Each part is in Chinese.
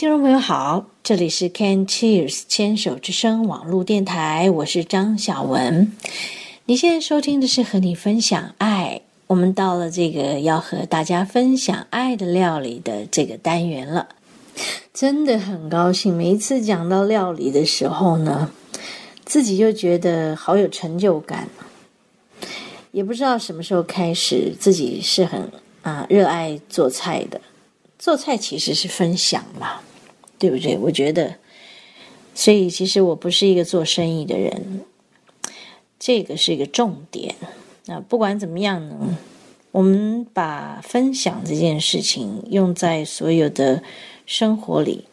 嗨，听众朋友好，这里是 Can Cheers 牵手之声网络电台，我是张小文。你现在收听的是和你分享爱，我们到了这个要和大家分享爱的料理的这个单元了，真的很高兴。每一次讲到料理的时候呢，自己就觉得好有成就感，也不知道什么时候开始，自己是很啊热爱做菜的。做菜其实是分享嘛，对不对？我觉得，所以其实我不是一个做生意的人，这个是一个重点。那不管怎么样呢，我们把分享这件事情用在所有的生活里，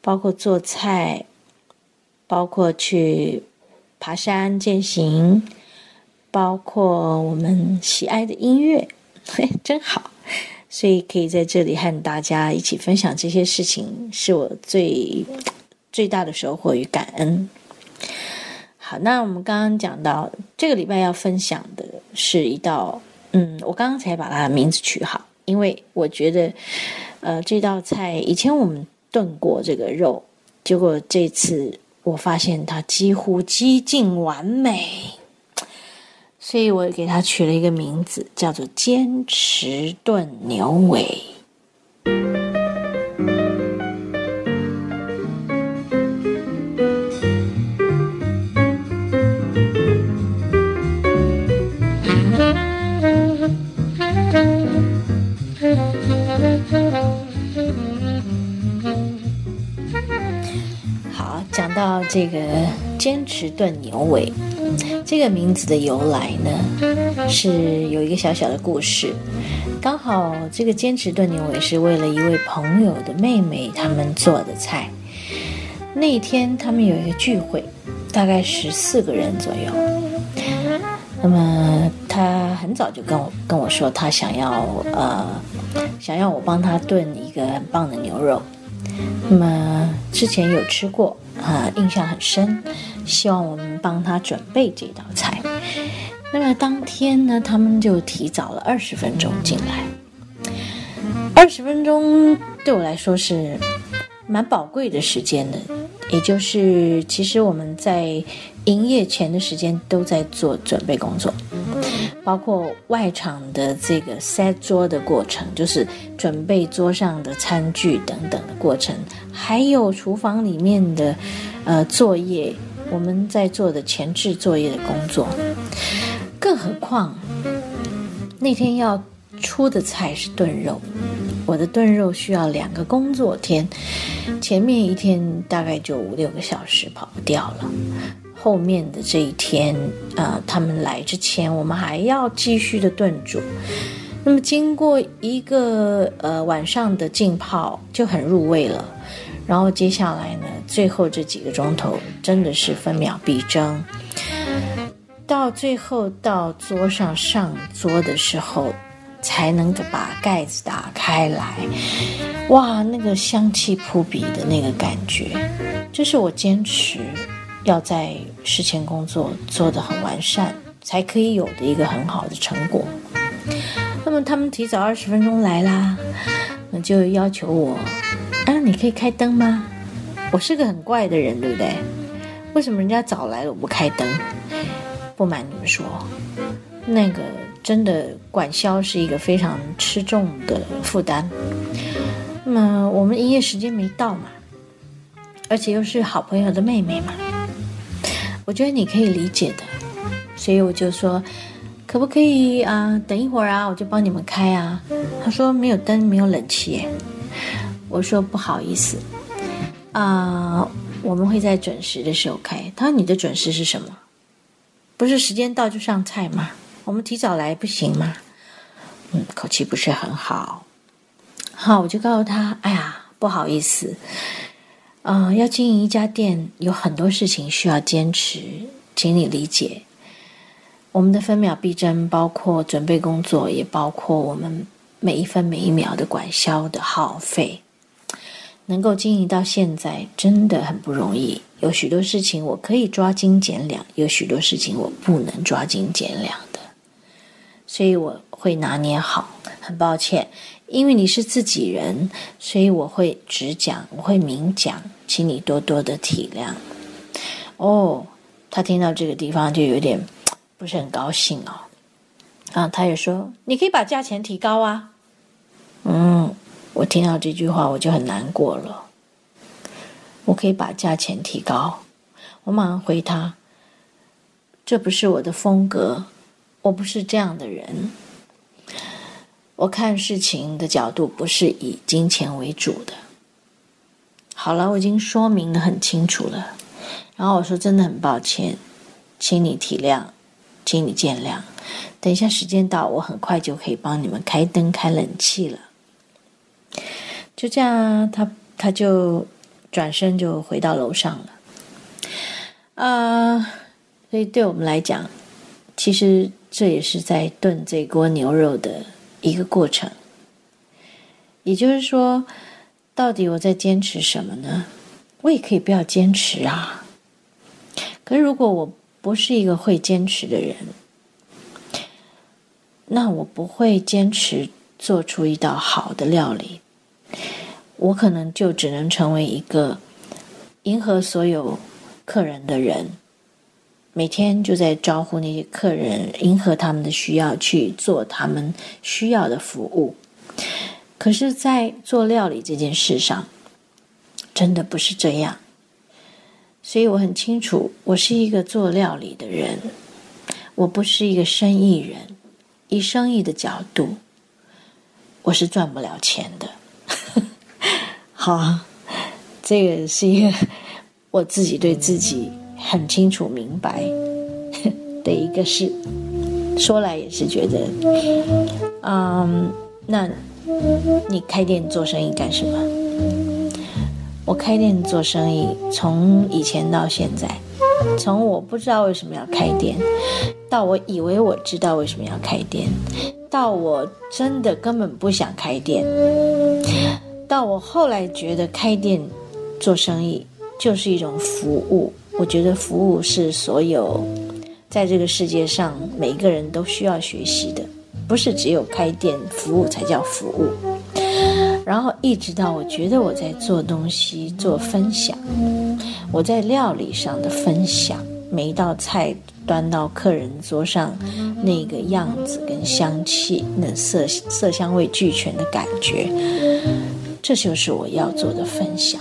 包括做菜，包括去爬山践行，包括我们喜爱的音乐，嘿，真好。所以可以在这里和大家一起分享这些事情，是我最最大的收获与感恩。好，那我们刚刚讲到这个礼拜要分享的是一道，嗯，我刚刚才把它的名字取好，因为我觉得，呃，这道菜以前我们炖过这个肉，结果这次我发现它几乎几近完美。所以我给它取了一个名字，叫做“坚持炖牛尾”。好，讲到这个“坚持炖牛尾”。这个名字的由来呢，是有一个小小的故事。刚好这个坚持炖牛尾是为了一位朋友的妹妹他们做的菜。那一天他们有一个聚会，大概十四个人左右。那么他很早就跟我跟我说，他想要呃，想要我帮他炖一个很棒的牛肉。那么之前有吃过啊，印象很深。希望我们帮他准备这道菜。那么当天呢，他们就提早了二十分钟进来。二十分钟对我来说是蛮宝贵的时间的，也就是其实我们在营业前的时间都在做准备工作，包括外场的这个 set 桌的过程，就是准备桌上的餐具等等的过程，还有厨房里面的呃作业。我们在做的前置作业的工作，更何况那天要出的菜是炖肉，我的炖肉需要两个工作天，前面一天大概就五六个小时跑不掉了，后面的这一天啊，他们来之前，我们还要继续的炖煮。那么经过一个呃晚上的浸泡，就很入味了。然后接下来呢，最后这几个钟头真的是分秒必争。到最后到桌上上桌的时候，才能够把盖子打开来。哇，那个香气扑鼻的那个感觉，这是我坚持要在事前工作做得很完善，才可以有的一个很好的成果。那么他们提早二十分钟来啦，那就要求我。啊，你可以开灯吗？我是个很怪的人，对不对？为什么人家早来了我不开灯？不瞒你们说，那个真的管销是一个非常吃重的负担。那么我们营业时间没到嘛，而且又是好朋友的妹妹嘛，我觉得你可以理解的，所以我就说，可不可以啊？等一会儿啊，我就帮你们开啊。他说没有灯，没有冷气耶。我说不好意思，啊，我们会在准时的时候开。他说你的准时是什么？不是时间到就上菜吗？我们提早来不行吗？嗯，口气不是很好。好，我就告诉他，哎呀，不好意思，啊，要经营一家店，有很多事情需要坚持，请你理解。我们的分秒必争，包括准备工作，也包括我们每一分每一秒的管销的耗费。能够经营到现在真的很不容易，有许多事情我可以抓斤减两，有许多事情我不能抓斤减两的，所以我会拿捏好。很抱歉，因为你是自己人，所以我会直讲，我会明讲，请你多多的体谅。哦，他听到这个地方就有点不是很高兴哦。啊，他也说你可以把价钱提高啊。嗯，我听到这句话我就很难过了。我可以把价钱提高，我马上回他。这不是我的风格，我不是这样的人。我看事情的角度不是以金钱为主的。好了，我已经说明的很清楚了。然后我说：“真的很抱歉，请你体谅，请你见谅。等一下时间到，我很快就可以帮你们开灯、开冷气了。”就这样，他他就转身就回到楼上了。啊。所以，对我们来讲，其实这也是在炖这锅牛肉的一个过程。也就是说，到底我在坚持什么呢？我也可以不要坚持啊。可是，如果我不是一个会坚持的人，那我不会坚持做出一道好的料理。我可能就只能成为一个迎合所有客人的人。每天就在招呼那些客人，迎合他们的需要去做他们需要的服务。可是，在做料理这件事上，真的不是这样。所以我很清楚，我是一个做料理的人，我不是一个生意人。以生意的角度，我是赚不了钱的。好，这个是一个我自己对自己。很清楚明白的一个事，说来也是觉得，嗯，那你开店做生意干什么？我开店做生意，从以前到现在，从我不知道为什么要开店，到我以为我知道为什么要开店，到我真的根本不想开店，到我后来觉得开店做生意就是一种服务。我觉得服务是所有在这个世界上每个人都需要学习的，不是只有开店服务才叫服务。然后一直到我觉得我在做东西做分享，我在料理上的分享，每一道菜端到客人桌上那个样子跟香气，那色色香味俱全的感觉，这就是我要做的分享。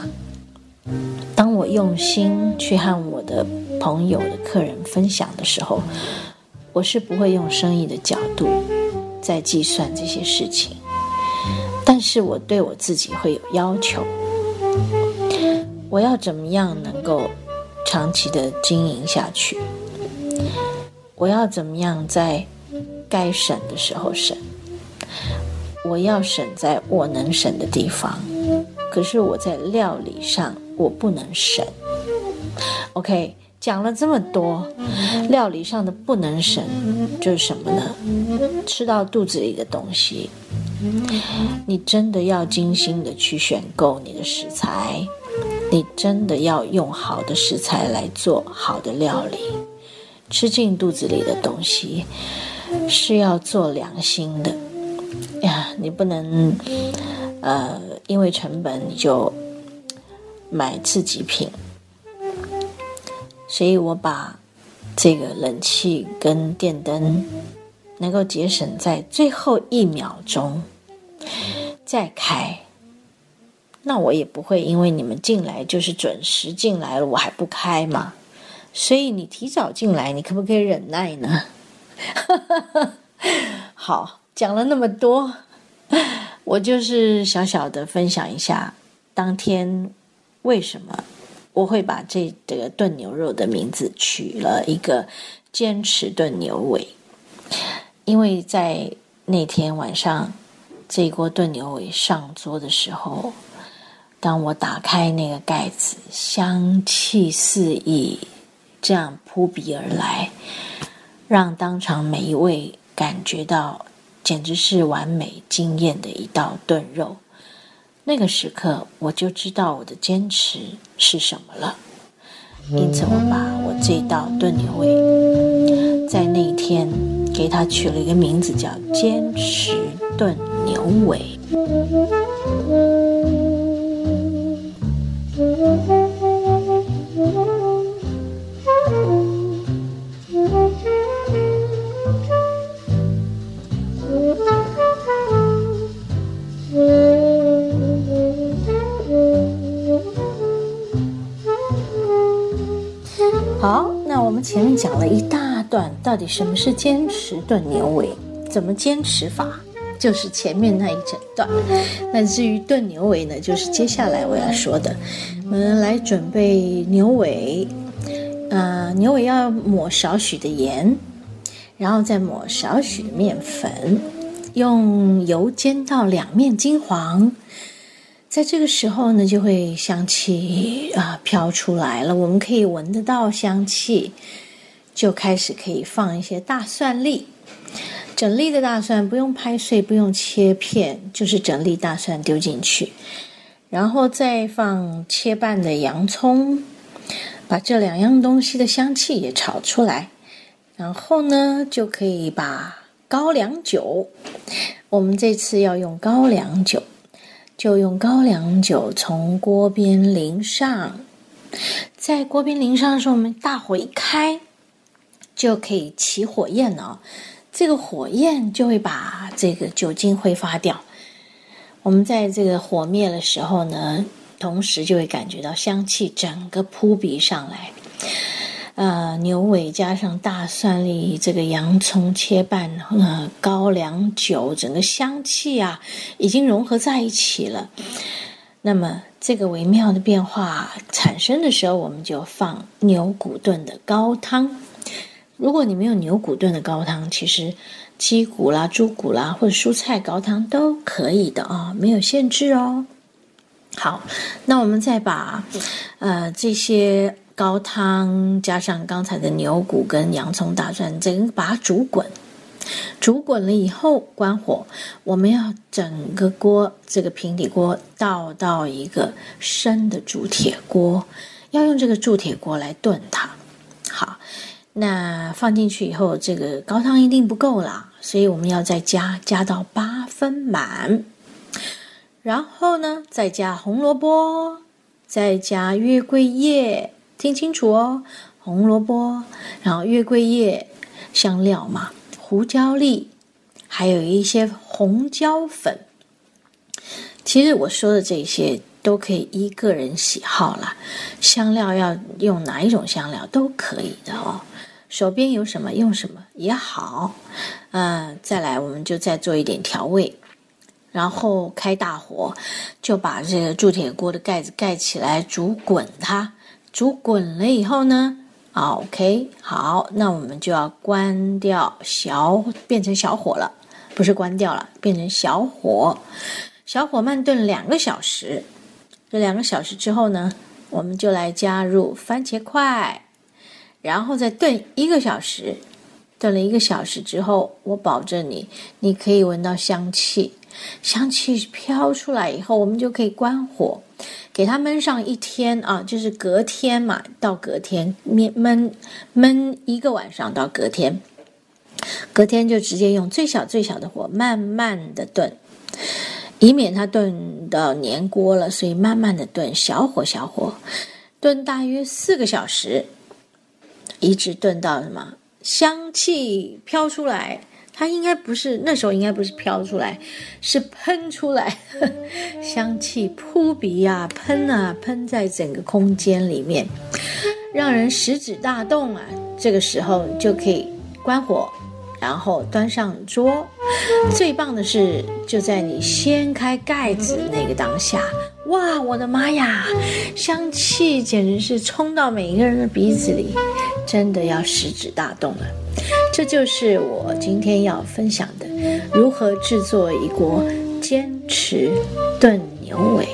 当我用心去和我的朋友的客人分享的时候，我是不会用生意的角度在计算这些事情，但是我对我自己会有要求，我要怎么样能够长期的经营下去？我要怎么样在该省的时候省？我要省在我能省的地方，可是我在料理上。我不能省，OK，讲了这么多，料理上的不能省就是什么呢？吃到肚子里的东西，你真的要精心的去选购你的食材，你真的要用好的食材来做好的料理。吃进肚子里的东西是要做良心的呀，你不能呃因为成本你就。买次极品，所以我把这个冷气跟电灯能够节省在最后一秒钟再开，那我也不会因为你们进来就是准时进来了，我还不开嘛。所以你提早进来，你可不可以忍耐呢？好，讲了那么多，我就是小小的分享一下当天。为什么我会把这这个炖牛肉的名字取了一个“坚持炖牛尾”？因为在那天晚上，这锅炖牛尾上桌的时候，当我打开那个盖子，香气四溢，这样扑鼻而来，让当场每一位感觉到简直是完美惊艳的一道炖肉。那个时刻，我就知道我的坚持是什么了。因此，我把我这道炖牛尾在那一天给它取了一个名字叫坚持炖牛尾。前面讲了一大段，到底什么是坚持炖牛尾？怎么坚持法？就是前面那一整段。那至于炖牛尾呢，就是接下来我要说的。我们来准备牛尾，呃，牛尾要抹少许的盐，然后再抹少许的面粉，用油煎到两面金黄。在这个时候呢，就会香气啊飘出来了，我们可以闻得到香气，就开始可以放一些大蒜粒，整粒的大蒜不用拍碎，不用切片，就是整粒大蒜丢进去，然后再放切半的洋葱，把这两样东西的香气也炒出来，然后呢，就可以把高粱酒，我们这次要用高粱酒。就用高粱酒从锅边淋上，在锅边淋上的时候，我们大火一开，就可以起火焰了。这个火焰就会把这个酒精挥发掉。我们在这个火灭的时候呢，同时就会感觉到香气整个扑鼻上来。呃，牛尾加上大蒜粒，这个洋葱切半，呃，高粱酒，整个香气啊，已经融合在一起了。那么，这个微妙的变化产生的时候，我们就放牛骨炖的高汤。如果你没有牛骨炖的高汤，其实鸡骨啦、猪骨啦，或者蔬菜高汤都可以的啊，没有限制哦。好，那我们再把呃这些。高汤加上刚才的牛骨跟洋葱、大蒜，整个把它煮滚。煮滚了以后，关火。我们要整个锅这个平底锅倒到一个深的铸铁锅，要用这个铸铁锅来炖它。好，那放进去以后，这个高汤一定不够啦，所以我们要再加，加到八分满。然后呢，再加红萝卜，再加月桂叶。听清楚哦，红萝卜，然后月桂叶、香料嘛，胡椒粒，还有一些红椒粉。其实我说的这些都可以依个人喜好啦，香料要用哪一种香料都可以的哦。手边有什么用什么也好。嗯，再来我们就再做一点调味，然后开大火，就把这个铸铁锅的盖子盖起来，煮滚它。煮滚了以后呢，OK，好，那我们就要关掉小，变成小火了，不是关掉了，变成小火，小火慢炖两个小时。这两个小时之后呢，我们就来加入番茄块，然后再炖一个小时。炖了一个小时之后，我保证你，你可以闻到香气，香气飘出来以后，我们就可以关火。给它焖上一天啊，就是隔天嘛，到隔天焖焖焖一个晚上到隔天，隔天就直接用最小最小的火慢慢的炖，以免它炖到粘锅了，所以慢慢的炖，小火小火炖大约四个小时，一直炖到什么香气飘出来。它应该不是那时候，应该不是飘出来，是喷出来，香气扑鼻呀，喷啊，喷在整个空间里面，让人食指大动啊。这个时候就可以关火，然后端上桌。最棒的是，就在你掀开盖子那个当下，哇，我的妈呀，香气简直是冲到每一个人的鼻子里，真的要食指大动了。这就是我今天要分享的，如何制作一锅坚持炖牛尾。